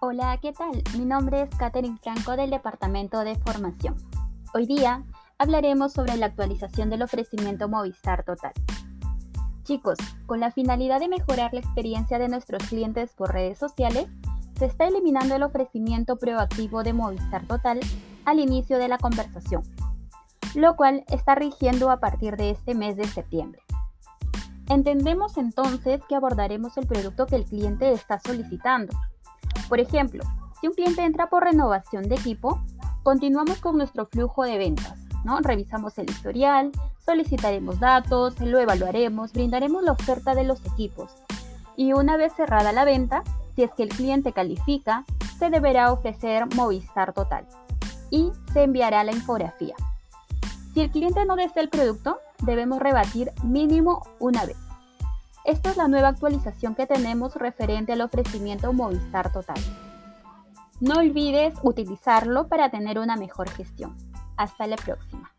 Hola, ¿qué tal? Mi nombre es Katherine Franco del Departamento de Formación. Hoy día hablaremos sobre la actualización del ofrecimiento Movistar Total. Chicos, con la finalidad de mejorar la experiencia de nuestros clientes por redes sociales, se está eliminando el ofrecimiento proactivo de Movistar Total al inicio de la conversación, lo cual está rigiendo a partir de este mes de septiembre. Entendemos entonces que abordaremos el producto que el cliente está solicitando. Por ejemplo, si un cliente entra por renovación de equipo, continuamos con nuestro flujo de ventas. ¿no? Revisamos el historial, solicitaremos datos, lo evaluaremos, brindaremos la oferta de los equipos. Y una vez cerrada la venta, si es que el cliente califica, se deberá ofrecer Movistar Total y se enviará la infografía. Si el cliente no desea el producto, debemos rebatir mínimo una vez. Esta es la nueva actualización que tenemos referente al ofrecimiento Movistar Total. No olvides utilizarlo para tener una mejor gestión. Hasta la próxima.